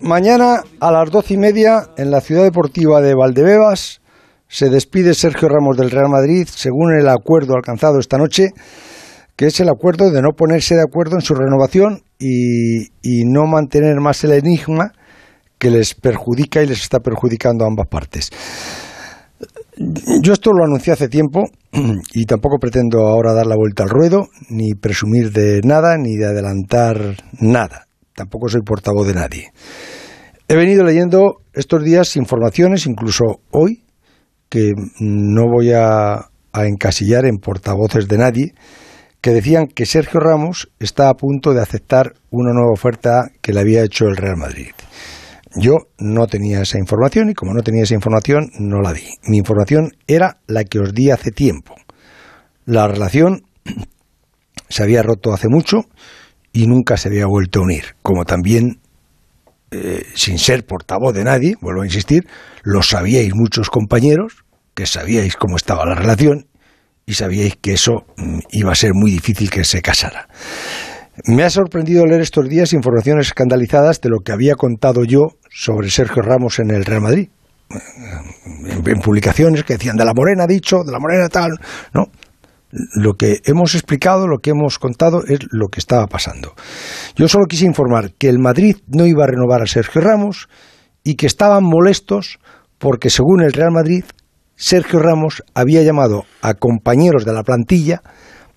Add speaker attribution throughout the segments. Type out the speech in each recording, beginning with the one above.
Speaker 1: Mañana a las doce y media en la ciudad deportiva de Valdebebas se despide Sergio Ramos del Real Madrid según el acuerdo alcanzado esta noche, que es el acuerdo de no ponerse de acuerdo en su renovación y, y no mantener más el enigma que les perjudica y les está perjudicando a ambas partes. Yo esto lo anuncié hace tiempo y tampoco pretendo ahora dar la vuelta al ruedo, ni presumir de nada, ni de adelantar nada. Tampoco soy portavoz de nadie. He venido leyendo estos días informaciones, incluso hoy, que no voy a, encasillar en portavoces de nadie, que decían que Sergio Ramos está a punto de aceptar una nueva oferta que le había hecho el Real Madrid. Yo no tenía esa información y como no tenía esa información no la di. Mi información era la que os di hace tiempo. La relación se había roto hace mucho y nunca se había vuelto a unir. Como también, eh, sin ser portavoz de nadie, vuelvo a insistir, lo sabíais muchos compañeros, que sabíais cómo estaba la relación y sabíais que eso mm, iba a ser muy difícil que se casara. Me ha sorprendido leer estos días informaciones escandalizadas de lo que había contado yo sobre Sergio Ramos en el Real Madrid. En, en publicaciones que decían de la Morena dicho, de la Morena tal, no. Lo que hemos explicado, lo que hemos contado es lo que estaba pasando. Yo solo quise informar que el Madrid no iba a renovar a Sergio Ramos y que estaban molestos porque según el Real Madrid, Sergio Ramos había llamado a compañeros de la plantilla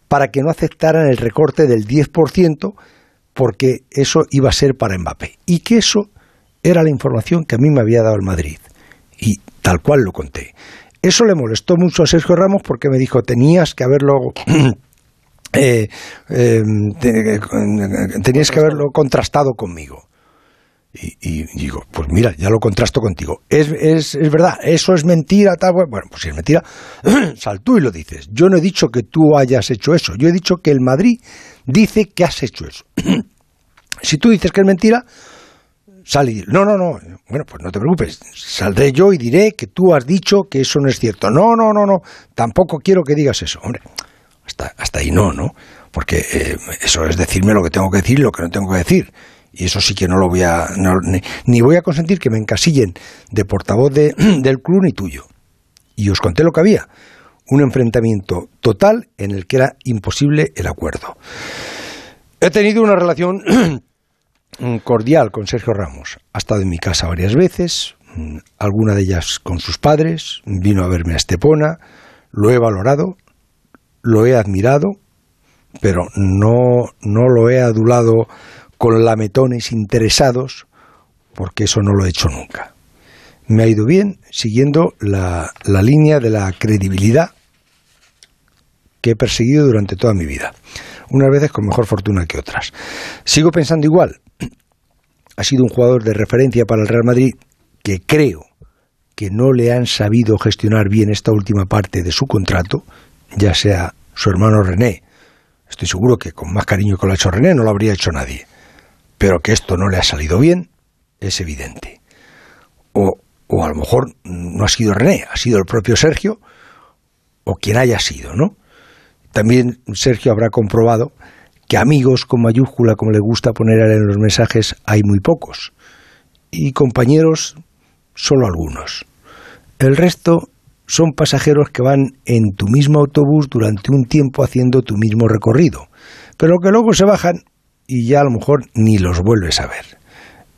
Speaker 1: para que no aceptaran el recorte del 10% porque eso iba a ser para Mbappé. Y que eso era la información que a mí me había dado el Madrid. Y tal cual lo conté. Eso le molestó mucho a Sergio Ramos porque me dijo, tenías que haberlo... Eh, eh, te, tenías que haberlo contrastado conmigo. Y, y, digo, pues mira, ya lo contrasto contigo. Es, es, es verdad, eso es mentira, tal. Bueno, pues si es mentira, sal tú y lo dices. Yo no he dicho que tú hayas hecho eso. Yo he dicho que el Madrid dice que has hecho eso. si tú dices que es mentira, sal y no, no, no. Bueno, pues no te preocupes. Saldré yo y diré que tú has dicho que eso no es cierto. No, no, no, no. Tampoco quiero que digas eso. Hombre, hasta, hasta ahí no, ¿no? Porque eh, eso es decirme lo que tengo que decir y lo que no tengo que decir y eso sí que no lo voy a no, ni, ni, voy a consentir que me encasillen de portavoz de, del club ni tuyo. Y os conté lo que había, un enfrentamiento total en el que era imposible el acuerdo. He tenido una relación cordial con Sergio Ramos. Ha estado en mi casa varias veces, alguna de ellas con sus padres, vino a verme a Estepona, lo he valorado, lo he admirado, pero no, no lo he adulado con lametones interesados, porque eso no lo he hecho nunca. Me ha ido bien siguiendo la, la línea de la credibilidad que he perseguido durante toda mi vida. Unas veces con mejor fortuna que otras. Sigo pensando igual. Ha sido un jugador de referencia para el Real Madrid que creo que no le han sabido gestionar bien esta última parte de su contrato, ya sea su hermano René. Estoy seguro que con más cariño que lo ha hecho René no lo habría hecho nadie pero que esto no le ha salido bien es evidente. O, o a lo mejor no ha sido René, ha sido el propio Sergio, o quien haya sido, ¿no? También Sergio habrá comprobado que amigos con mayúscula, como le gusta poner en los mensajes, hay muy pocos. Y compañeros, solo algunos. El resto son pasajeros que van en tu mismo autobús durante un tiempo haciendo tu mismo recorrido, pero que luego se bajan y ya a lo mejor ni los vuelves a ver.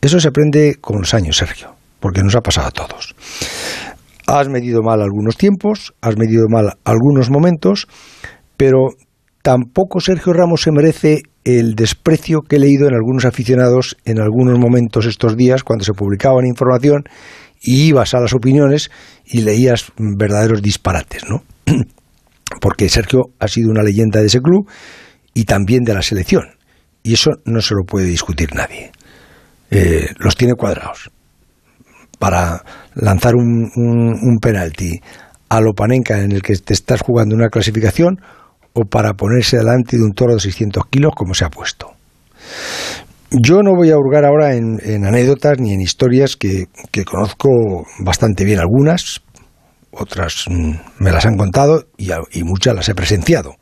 Speaker 1: Eso se aprende con los años, Sergio, porque nos ha pasado a todos. Has medido mal algunos tiempos, has medido mal algunos momentos, pero tampoco Sergio Ramos se merece el desprecio que he leído en algunos aficionados en algunos momentos estos días cuando se publicaban información y ibas a las opiniones y leías verdaderos disparates, ¿no? Porque Sergio ha sido una leyenda de ese club y también de la selección y eso no se lo puede discutir nadie. Eh, los tiene cuadrados. Para lanzar un, un, penalti a Lopanenka en el que te estás jugando una clasificación o para ponerse delante de un toro de 600 kilos como se ha puesto. Yo no voy a hurgar ahora en, anécdotas ni en historias que, que, conozco bastante bien algunas, otras mm, me las han contado y, y muchas las he presenciado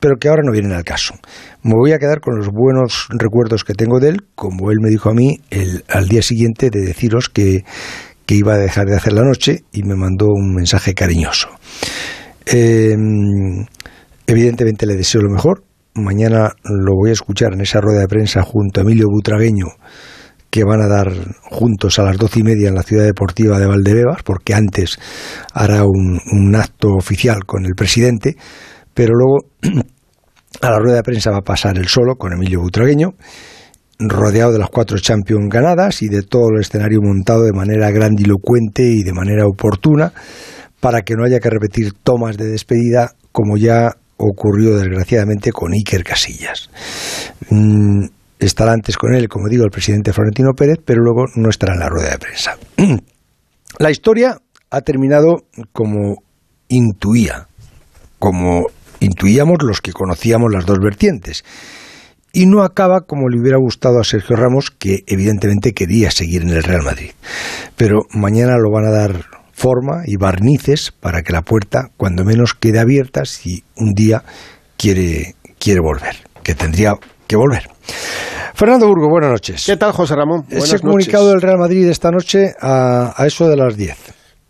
Speaker 1: pero que ahora no vienen al caso. Me voy a quedar con los buenos recuerdos que tengo de él, como él me dijo a mí el, al día siguiente de deciros que, que iba a dejar de hacer la noche y me mandó un mensaje cariñoso. Eh, evidentemente le deseo lo mejor. Mañana lo voy a escuchar en esa rueda de prensa junto a Emilio Butragueño que van a dar juntos a las doce y media en la ciudad deportiva de Valdebebas, porque antes hará un, acto oficial con el presidente, pero luego a la rueda de prensa va a pasar el solo con Emilio Butragueño, rodeado de las cuatro Champions ganadas y de todo el escenario montado de manera grandilocuente y de manera oportuna, para que no haya que repetir tomas de despedida como ya ocurrió desgraciadamente con Iker Casillas. Mm, estará antes con él, como digo, el presidente Florentino Pérez, pero luego no estará en la rueda de prensa. La historia ha terminado como intuía, como intuíamos los que conocíamos las dos vertientes. Y no acaba como le hubiera gustado a Sergio Ramos, que evidentemente quería seguir en el Real Madrid. Pero mañana lo van a dar forma y barnices para que la puerta, cuando menos, quede abierta si un día quiere, quiere volver, que tendría que volver. Fernando Burgo, buenas noches.
Speaker 2: ¿Qué tal, José Ramón?
Speaker 1: Buenas Ese comunicado del Real Madrid esta noche a, a eso de las 10.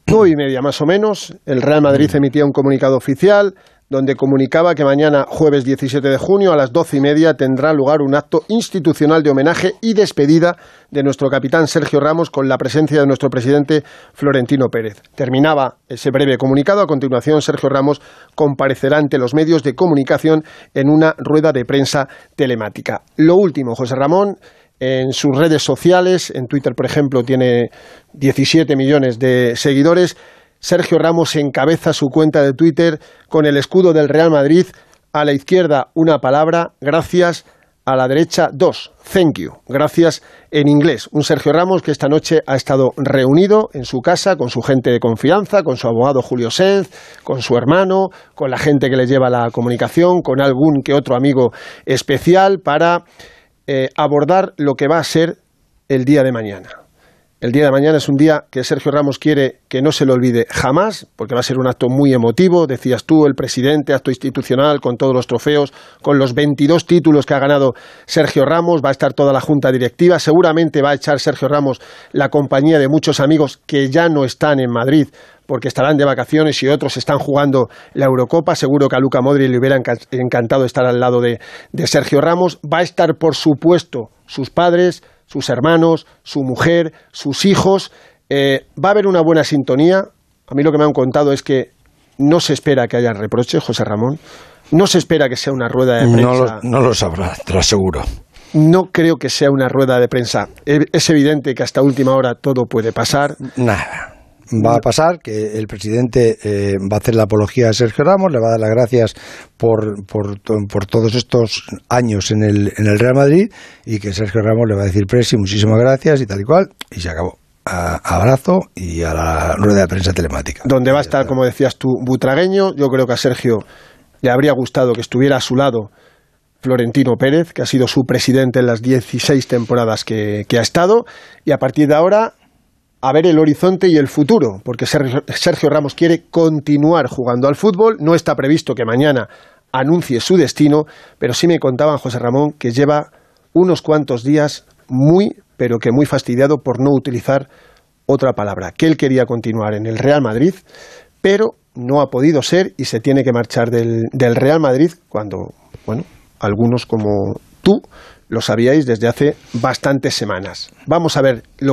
Speaker 2: Nueve y media más o menos. El Real Madrid emitía un comunicado oficial donde comunicaba que mañana, jueves 17 de junio, a las doce y media, tendrá lugar un acto institucional de homenaje y despedida de nuestro capitán Sergio Ramos con la presencia de nuestro presidente Florentino Pérez. Terminaba ese breve comunicado. A continuación, Sergio Ramos comparecerá ante los medios de comunicación en una rueda de prensa telemática. Lo último, José Ramón en sus redes sociales, en Twitter, por ejemplo, tiene 17 millones de seguidores. Sergio Ramos encabeza su cuenta de Twitter con el escudo del Real Madrid. A la izquierda una palabra, gracias. A la derecha dos, thank you, gracias en inglés. Un Sergio Ramos que esta noche ha estado reunido en su casa con su gente de confianza, con su abogado Julio Senz, con su hermano, con la gente que le lleva la comunicación, con algún que otro amigo especial para eh, abordar lo que va a ser el día de mañana. El día de mañana es un día que Sergio Ramos quiere que no se lo olvide jamás, porque va a ser un acto muy emotivo, decías tú, el presidente, acto institucional, con todos los trofeos, con los 22 títulos que ha ganado Sergio Ramos, va a estar toda la junta directiva, seguramente va a echar Sergio Ramos la compañía de muchos amigos que ya no están en Madrid porque estarán de vacaciones y otros están jugando la Eurocopa. Seguro que a Luca Modri le hubiera encantado estar al lado de, de Sergio Ramos. Va a estar, por supuesto, sus padres, sus hermanos, su mujer, sus hijos. Eh, va a haber una buena sintonía. A mí lo que me han contado es que no se espera que haya reproches, José Ramón. No se espera que sea una rueda de
Speaker 1: prensa. No lo, sabrá, te lo aseguro.
Speaker 2: No creo que sea una rueda de prensa. Es evidente que hasta última hora todo puede pasar.
Speaker 1: Nada va a pasar, que el presidente eh, va a hacer la apología a Sergio Ramos, le va a dar las gracias por, por, por, todos estos años en el, en el Real Madrid y que Sergio Ramos le va a decir, Presi, muchísimas gracias y tal y cual, y se acabó. abrazo y a la rueda de prensa telemática.
Speaker 2: Donde va a estar, como decías tú, Butragueño, yo creo que a Sergio le habría gustado que estuviera a su lado Florentino Pérez, que ha sido su presidente en las 16 temporadas que, que ha estado, y a partir de ahora a ver el horizonte y el futuro, porque Sergio Ramos quiere continuar jugando al fútbol, no está previsto que mañana anuncie su destino, pero sí me contaban José Ramón que lleva unos cuantos días muy, pero que muy fastidiado por no utilizar otra palabra, que él quería continuar en el Real Madrid, pero no ha podido ser y se tiene que marchar del, del Real Madrid cuando, bueno, algunos como tú lo sabíais desde hace bastantes semanas. Vamos a ver lo que